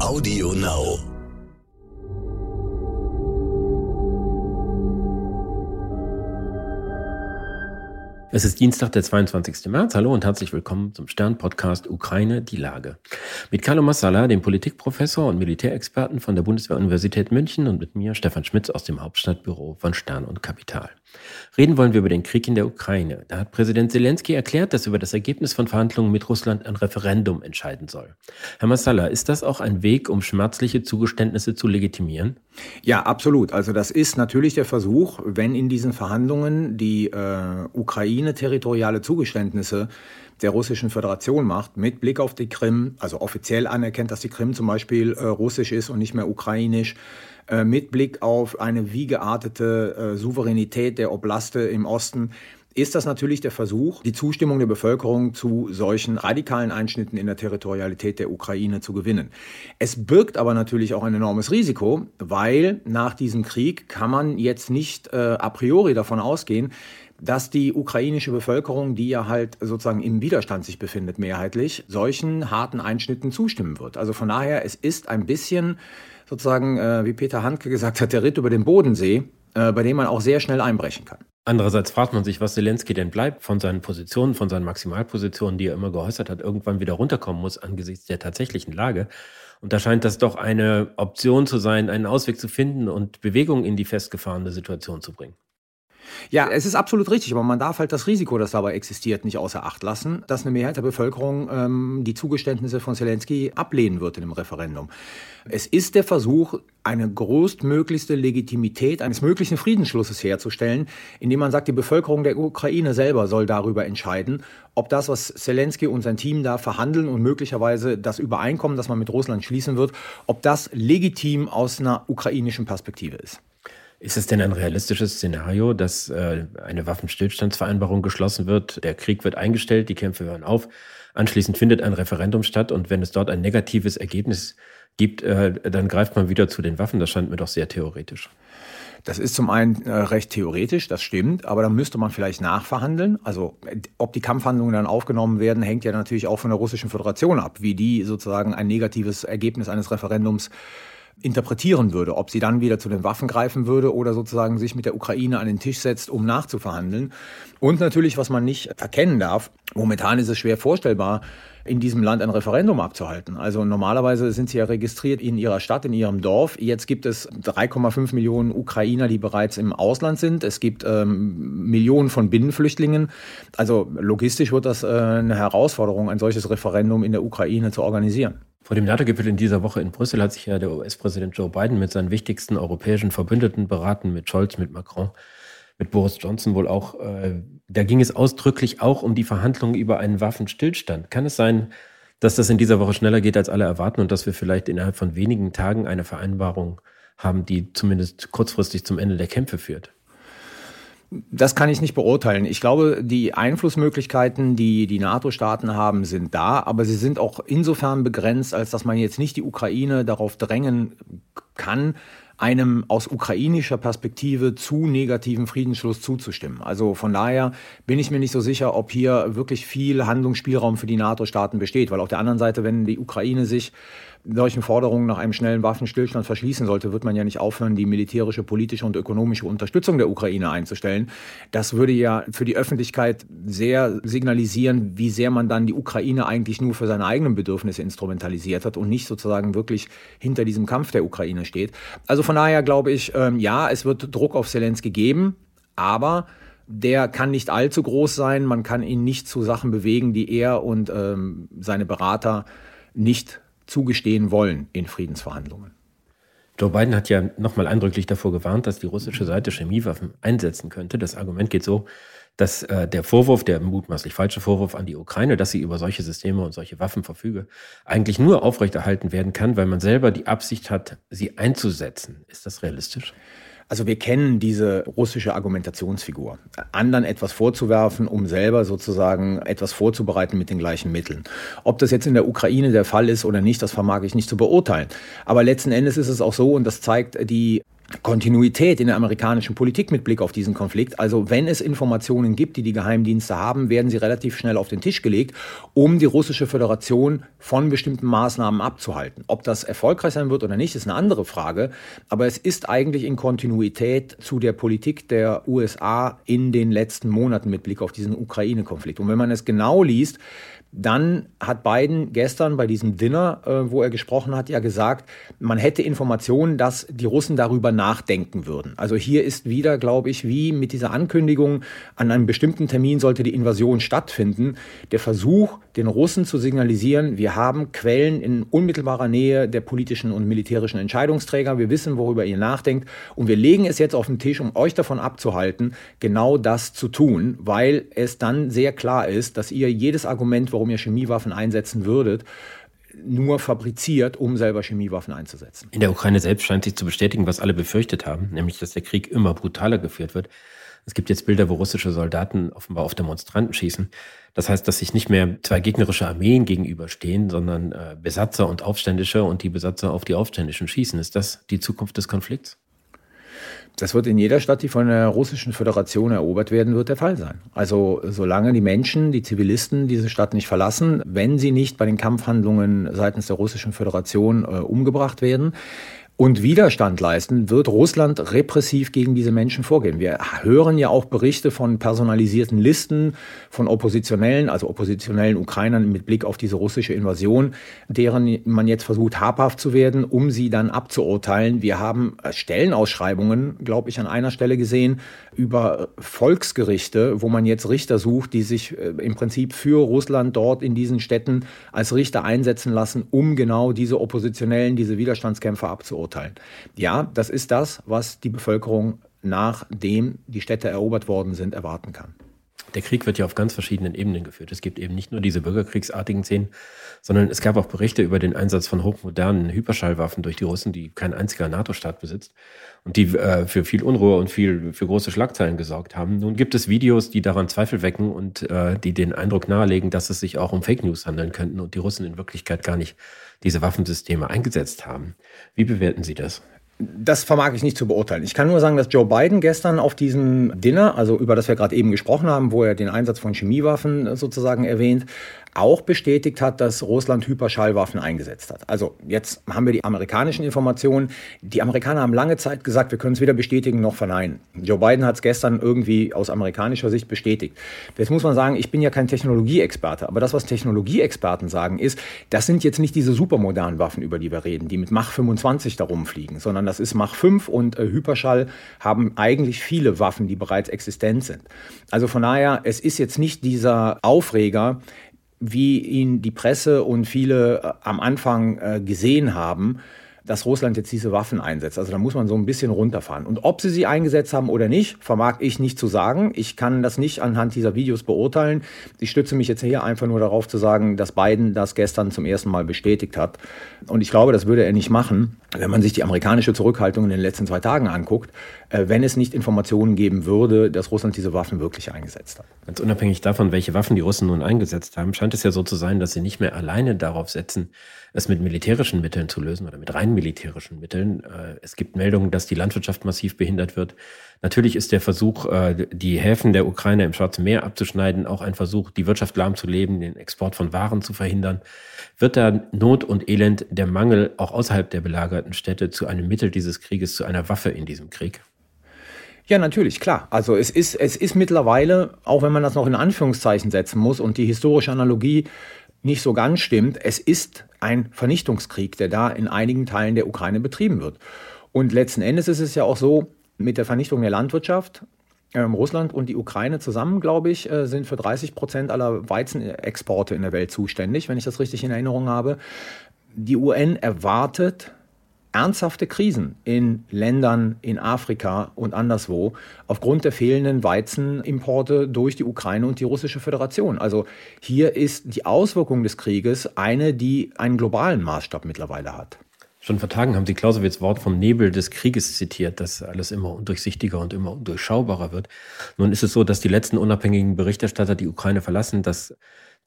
Audio Now. Es ist Dienstag, der 22. März. Hallo und herzlich willkommen zum Stern-Podcast Ukraine, die Lage. Mit Carlo Massala, dem Politikprofessor und Militärexperten von der Bundeswehr-Universität München und mit mir, Stefan Schmitz, aus dem Hauptstadtbüro von Stern und Kapital. Reden wollen wir über den Krieg in der Ukraine. Da hat Präsident Zelensky erklärt, dass über das Ergebnis von Verhandlungen mit Russland ein Referendum entscheiden soll. Herr Massala, ist das auch ein Weg, um schmerzliche Zugeständnisse zu legitimieren? Ja, absolut. Also das ist natürlich der Versuch, wenn in diesen Verhandlungen die äh, Ukraine territoriale Zugeständnisse der russischen Föderation macht, mit Blick auf die Krim, also offiziell anerkennt, dass die Krim zum Beispiel äh, russisch ist und nicht mehr ukrainisch, äh, mit Blick auf eine wie geartete äh, Souveränität der Oblaste im Osten, ist das natürlich der Versuch, die Zustimmung der Bevölkerung zu solchen radikalen Einschnitten in der Territorialität der Ukraine zu gewinnen. Es birgt aber natürlich auch ein enormes Risiko, weil nach diesem Krieg kann man jetzt nicht äh, a priori davon ausgehen, dass die ukrainische Bevölkerung, die ja halt sozusagen im Widerstand sich befindet, mehrheitlich, solchen harten Einschnitten zustimmen wird. Also von daher, es ist ein bisschen sozusagen, äh, wie Peter Handke gesagt hat, der Ritt über den Bodensee, äh, bei dem man auch sehr schnell einbrechen kann. Andererseits fragt man sich, was Zelensky denn bleibt von seinen Positionen, von seinen Maximalpositionen, die er immer geäußert hat, irgendwann wieder runterkommen muss angesichts der tatsächlichen Lage. Und da scheint das doch eine Option zu sein, einen Ausweg zu finden und Bewegung in die festgefahrene Situation zu bringen. Ja, es ist absolut richtig, aber man darf halt das Risiko, das dabei existiert, nicht außer Acht lassen, dass eine Mehrheit der Bevölkerung ähm, die Zugeständnisse von Zelensky ablehnen wird in dem Referendum. Es ist der Versuch, eine größtmöglichste Legitimität eines möglichen Friedensschlusses herzustellen, indem man sagt, die Bevölkerung der Ukraine selber soll darüber entscheiden, ob das, was Zelensky und sein Team da verhandeln und möglicherweise das Übereinkommen, das man mit Russland schließen wird, ob das legitim aus einer ukrainischen Perspektive ist. Ist es denn ein realistisches Szenario, dass äh, eine Waffenstillstandsvereinbarung geschlossen wird, der Krieg wird eingestellt, die Kämpfe hören auf, anschließend findet ein Referendum statt und wenn es dort ein negatives Ergebnis gibt, äh, dann greift man wieder zu den Waffen. Das scheint mir doch sehr theoretisch. Das ist zum einen äh, recht theoretisch, das stimmt, aber dann müsste man vielleicht nachverhandeln. Also ob die Kampfhandlungen dann aufgenommen werden, hängt ja natürlich auch von der Russischen Föderation ab, wie die sozusagen ein negatives Ergebnis eines Referendums interpretieren würde, ob sie dann wieder zu den Waffen greifen würde oder sozusagen sich mit der Ukraine an den Tisch setzt, um nachzuverhandeln. Und natürlich, was man nicht verkennen darf, momentan ist es schwer vorstellbar, in diesem Land ein Referendum abzuhalten. Also normalerweise sind sie ja registriert in ihrer Stadt, in ihrem Dorf. Jetzt gibt es 3,5 Millionen Ukrainer, die bereits im Ausland sind. Es gibt ähm, Millionen von Binnenflüchtlingen. Also logistisch wird das äh, eine Herausforderung, ein solches Referendum in der Ukraine zu organisieren. Vor dem NATO-Gipfel in dieser Woche in Brüssel hat sich ja der US-Präsident Joe Biden mit seinen wichtigsten europäischen Verbündeten beraten, mit Scholz, mit Macron, mit Boris Johnson wohl auch. Äh, da ging es ausdrücklich auch um die Verhandlungen über einen Waffenstillstand. Kann es sein, dass das in dieser Woche schneller geht, als alle erwarten und dass wir vielleicht innerhalb von wenigen Tagen eine Vereinbarung haben, die zumindest kurzfristig zum Ende der Kämpfe führt? Das kann ich nicht beurteilen. Ich glaube, die Einflussmöglichkeiten, die die NATO-Staaten haben, sind da, aber sie sind auch insofern begrenzt, als dass man jetzt nicht die Ukraine darauf drängen kann, einem aus ukrainischer Perspektive zu negativen Friedensschluss zuzustimmen. Also von daher bin ich mir nicht so sicher, ob hier wirklich viel Handlungsspielraum für die NATO-Staaten besteht, weil auf der anderen Seite, wenn die Ukraine sich solchen Forderungen nach einem schnellen Waffenstillstand verschließen sollte, wird man ja nicht aufhören, die militärische, politische und ökonomische Unterstützung der Ukraine einzustellen. Das würde ja für die Öffentlichkeit sehr signalisieren, wie sehr man dann die Ukraine eigentlich nur für seine eigenen Bedürfnisse instrumentalisiert hat und nicht sozusagen wirklich hinter diesem Kampf der Ukraine steht. Also von daher glaube ich, ähm, ja, es wird Druck auf Zelensky geben, aber der kann nicht allzu groß sein. Man kann ihn nicht zu Sachen bewegen, die er und ähm, seine Berater nicht zugestehen wollen in Friedensverhandlungen. Joe Biden hat ja nochmal eindrücklich davor gewarnt, dass die russische Seite Chemiewaffen einsetzen könnte. Das Argument geht so, dass äh, der Vorwurf, der mutmaßlich falsche Vorwurf an die Ukraine, dass sie über solche Systeme und solche Waffen verfüge, eigentlich nur aufrechterhalten werden kann, weil man selber die Absicht hat, sie einzusetzen. Ist das realistisch? Also wir kennen diese russische Argumentationsfigur. Anderen etwas vorzuwerfen, um selber sozusagen etwas vorzubereiten mit den gleichen Mitteln. Ob das jetzt in der Ukraine der Fall ist oder nicht, das vermag ich nicht zu beurteilen. Aber letzten Endes ist es auch so, und das zeigt die Kontinuität in der amerikanischen Politik mit Blick auf diesen Konflikt. Also wenn es Informationen gibt, die die Geheimdienste haben, werden sie relativ schnell auf den Tisch gelegt, um die russische Föderation von bestimmten Maßnahmen abzuhalten. Ob das erfolgreich sein wird oder nicht, ist eine andere Frage. Aber es ist eigentlich in Kontinuität zu der Politik der USA in den letzten Monaten mit Blick auf diesen Ukraine-Konflikt. Und wenn man es genau liest, dann hat Biden gestern bei diesem Dinner, äh, wo er gesprochen hat, ja gesagt, man hätte Informationen, dass die Russen darüber nachdenken würden. Also hier ist wieder, glaube ich, wie mit dieser Ankündigung, an einem bestimmten Termin sollte die Invasion stattfinden, der Versuch, den Russen zu signalisieren, wir haben Quellen in unmittelbarer Nähe der politischen und militärischen Entscheidungsträger, wir wissen, worüber ihr nachdenkt und wir legen es jetzt auf den Tisch, um euch davon abzuhalten, genau das zu tun, weil es dann sehr klar ist, dass ihr jedes Argument, warum ihr Chemiewaffen einsetzen würdet, nur fabriziert, um selber Chemiewaffen einzusetzen. In der Ukraine selbst scheint sich zu bestätigen, was alle befürchtet haben, nämlich dass der Krieg immer brutaler geführt wird. Es gibt jetzt Bilder, wo russische Soldaten offenbar auf Demonstranten schießen. Das heißt, dass sich nicht mehr zwei gegnerische Armeen gegenüberstehen, sondern äh, Besatzer und Aufständische und die Besatzer auf die Aufständischen schießen. Ist das die Zukunft des Konflikts? Das wird in jeder Stadt, die von der russischen Föderation erobert werden wird, der Fall sein. Also solange die Menschen, die Zivilisten diese Stadt nicht verlassen, wenn sie nicht bei den Kampfhandlungen seitens der russischen Föderation äh, umgebracht werden, und Widerstand leisten, wird Russland repressiv gegen diese Menschen vorgehen. Wir hören ja auch Berichte von personalisierten Listen von Oppositionellen, also oppositionellen Ukrainern mit Blick auf diese russische Invasion, deren man jetzt versucht habhaft zu werden, um sie dann abzuurteilen. Wir haben Stellenausschreibungen, glaube ich, an einer Stelle gesehen über Volksgerichte, wo man jetzt Richter sucht, die sich äh, im Prinzip für Russland dort in diesen Städten als Richter einsetzen lassen, um genau diese Oppositionellen, diese Widerstandskämpfer abzuurteilen verurteilen. Ja, das ist das, was die Bevölkerung nachdem die Städte erobert worden sind, erwarten kann. Der Krieg wird ja auf ganz verschiedenen Ebenen geführt. Es gibt eben nicht nur diese bürgerkriegsartigen Szenen, sondern es gab auch Berichte über den Einsatz von hochmodernen Hyperschallwaffen durch die Russen, die kein einziger NATO-Staat besitzt und die äh, für viel Unruhe und viel für große Schlagzeilen gesorgt haben. Nun gibt es Videos, die daran Zweifel wecken und äh, die den Eindruck nahelegen, dass es sich auch um Fake News handeln könnten und die Russen in Wirklichkeit gar nicht diese Waffensysteme eingesetzt haben. Wie bewerten Sie das? Das vermag ich nicht zu beurteilen. Ich kann nur sagen, dass Joe Biden gestern auf diesem Dinner, also über das wir gerade eben gesprochen haben, wo er den Einsatz von Chemiewaffen sozusagen erwähnt, auch bestätigt hat, dass Russland Hyperschallwaffen eingesetzt hat. Also jetzt haben wir die amerikanischen Informationen. Die Amerikaner haben lange Zeit gesagt, wir können es weder bestätigen noch verneinen. Joe Biden hat es gestern irgendwie aus amerikanischer Sicht bestätigt. Jetzt muss man sagen, ich bin ja kein Technologieexperte, aber das, was Technologieexperten sagen, ist, das sind jetzt nicht diese supermodernen Waffen, über die wir reden, die mit Mach 25 da rumfliegen, sondern das ist Mach 5 und äh, Hyperschall haben eigentlich viele Waffen, die bereits existent sind. Also von daher, es ist jetzt nicht dieser Aufreger, wie ihn die Presse und viele äh, am Anfang äh, gesehen haben, dass Russland jetzt diese Waffen einsetzt. Also da muss man so ein bisschen runterfahren. Und ob sie sie eingesetzt haben oder nicht, vermag ich nicht zu sagen. Ich kann das nicht anhand dieser Videos beurteilen. Ich stütze mich jetzt hier einfach nur darauf zu sagen, dass Biden das gestern zum ersten Mal bestätigt hat. Und ich glaube, das würde er nicht machen, wenn man sich die amerikanische Zurückhaltung in den letzten zwei Tagen anguckt, wenn es nicht Informationen geben würde, dass Russland diese Waffen wirklich eingesetzt hat. Ganz unabhängig davon, welche Waffen die Russen nun eingesetzt haben, scheint es ja so zu sein, dass sie nicht mehr alleine darauf setzen, es mit militärischen Mitteln zu lösen oder mit rein militärischen Mitteln. Äh, es gibt Meldungen, dass die Landwirtschaft massiv behindert wird. Natürlich ist der Versuch, äh, die Häfen der Ukraine im Schwarzen Meer abzuschneiden, auch ein Versuch, die Wirtschaft lahmzulegen, den Export von Waren zu verhindern. Wird da Not und Elend, der Mangel auch außerhalb der belagerten Städte zu einem Mittel dieses Krieges, zu einer Waffe in diesem Krieg? Ja, natürlich, klar. Also es ist, es ist mittlerweile, auch wenn man das noch in Anführungszeichen setzen muss und die historische Analogie nicht so ganz stimmt, es ist ein Vernichtungskrieg, der da in einigen Teilen der Ukraine betrieben wird. Und letzten Endes ist es ja auch so, mit der Vernichtung der Landwirtschaft, ähm, Russland und die Ukraine zusammen, glaube ich, äh, sind für 30 Prozent aller Weizenexporte in der Welt zuständig, wenn ich das richtig in Erinnerung habe. Die UN erwartet ernsthafte Krisen in Ländern in Afrika und anderswo aufgrund der fehlenden Weizenimporte durch die Ukraine und die russische Föderation. Also hier ist die Auswirkung des Krieges eine, die einen globalen Maßstab mittlerweile hat. Schon vor Tagen haben Sie Clausewitz Wort vom Nebel des Krieges zitiert, dass alles immer undurchsichtiger und immer undurchschaubarer wird. Nun ist es so, dass die letzten unabhängigen Berichterstatter die Ukraine verlassen, dass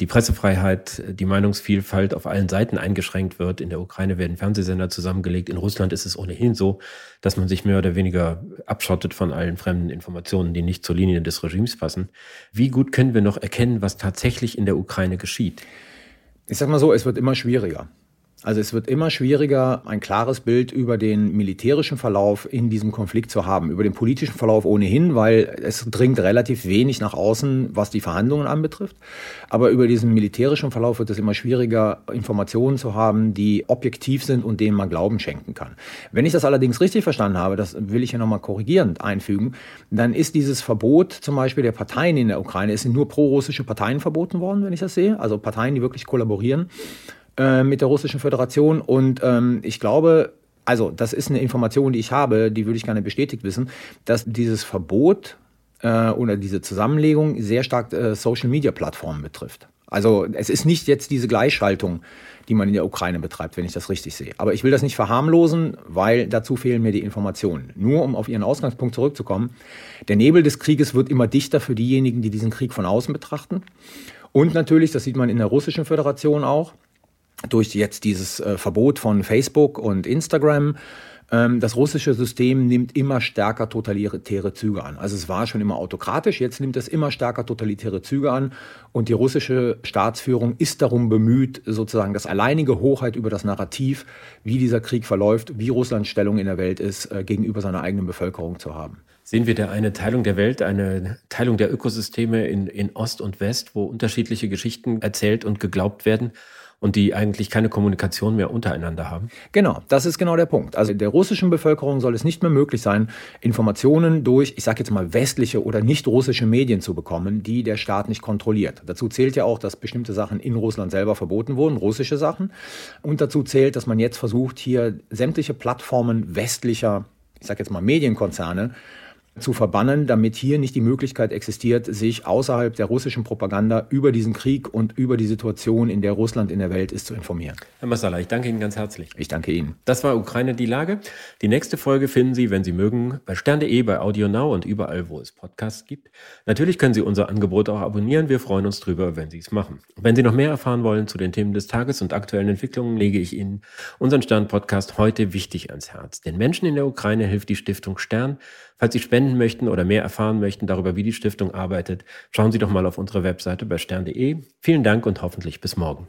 die Pressefreiheit, die Meinungsvielfalt auf allen Seiten eingeschränkt wird. In der Ukraine werden Fernsehsender zusammengelegt. In Russland ist es ohnehin so, dass man sich mehr oder weniger abschottet von allen fremden Informationen, die nicht zur Linie des Regimes passen. Wie gut können wir noch erkennen, was tatsächlich in der Ukraine geschieht? Ich sag mal so, es wird immer schwieriger. Also es wird immer schwieriger, ein klares Bild über den militärischen Verlauf in diesem Konflikt zu haben. Über den politischen Verlauf ohnehin, weil es dringt relativ wenig nach außen, was die Verhandlungen anbetrifft. Aber über diesen militärischen Verlauf wird es immer schwieriger, Informationen zu haben, die objektiv sind und denen man Glauben schenken kann. Wenn ich das allerdings richtig verstanden habe, das will ich ja nochmal korrigierend einfügen, dann ist dieses Verbot zum Beispiel der Parteien in der Ukraine, es sind nur pro-russische Parteien verboten worden, wenn ich das sehe. Also Parteien, die wirklich kollaborieren. Äh, mit der Russischen Föderation. Und ähm, ich glaube, also das ist eine Information, die ich habe, die würde ich gerne bestätigt wissen, dass dieses Verbot äh, oder diese Zusammenlegung sehr stark äh, Social-Media-Plattformen betrifft. Also es ist nicht jetzt diese Gleichschaltung, die man in der Ukraine betreibt, wenn ich das richtig sehe. Aber ich will das nicht verharmlosen, weil dazu fehlen mir die Informationen. Nur um auf Ihren Ausgangspunkt zurückzukommen. Der Nebel des Krieges wird immer dichter für diejenigen, die diesen Krieg von außen betrachten. Und natürlich, das sieht man in der Russischen Föderation auch, durch jetzt dieses äh, Verbot von Facebook und Instagram, ähm, das russische System nimmt immer stärker totalitäre Züge an. Also es war schon immer autokratisch, jetzt nimmt es immer stärker totalitäre Züge an und die russische Staatsführung ist darum bemüht, sozusagen das alleinige Hochheit über das Narrativ, wie dieser Krieg verläuft, wie Russlands Stellung in der Welt ist, äh, gegenüber seiner eigenen Bevölkerung zu haben. Sehen wir da eine Teilung der Welt, eine Teilung der Ökosysteme in, in Ost und West, wo unterschiedliche Geschichten erzählt und geglaubt werden? Und die eigentlich keine Kommunikation mehr untereinander haben? Genau, das ist genau der Punkt. Also der russischen Bevölkerung soll es nicht mehr möglich sein, Informationen durch, ich sage jetzt mal, westliche oder nicht russische Medien zu bekommen, die der Staat nicht kontrolliert. Dazu zählt ja auch, dass bestimmte Sachen in Russland selber verboten wurden, russische Sachen. Und dazu zählt, dass man jetzt versucht, hier sämtliche Plattformen westlicher, ich sage jetzt mal, Medienkonzerne zu verbannen, damit hier nicht die Möglichkeit existiert, sich außerhalb der russischen Propaganda über diesen Krieg und über die Situation, in der Russland in der Welt ist, zu informieren. Herr Massala, ich danke Ihnen ganz herzlich. Ich danke Ihnen. Das war Ukraine die Lage. Die nächste Folge finden Sie, wenn Sie mögen, bei stern.de, bei Audio Now und überall, wo es Podcasts gibt. Natürlich können Sie unser Angebot auch abonnieren. Wir freuen uns drüber, wenn Sie es machen. Wenn Sie noch mehr erfahren wollen zu den Themen des Tages und aktuellen Entwicklungen, lege ich Ihnen unseren Stern-Podcast heute wichtig ans Herz. Den Menschen in der Ukraine hilft die Stiftung Stern. Falls Sie spenden möchten oder mehr erfahren möchten darüber, wie die Stiftung arbeitet, schauen Sie doch mal auf unsere Webseite bei stern.de. Vielen Dank und hoffentlich bis morgen.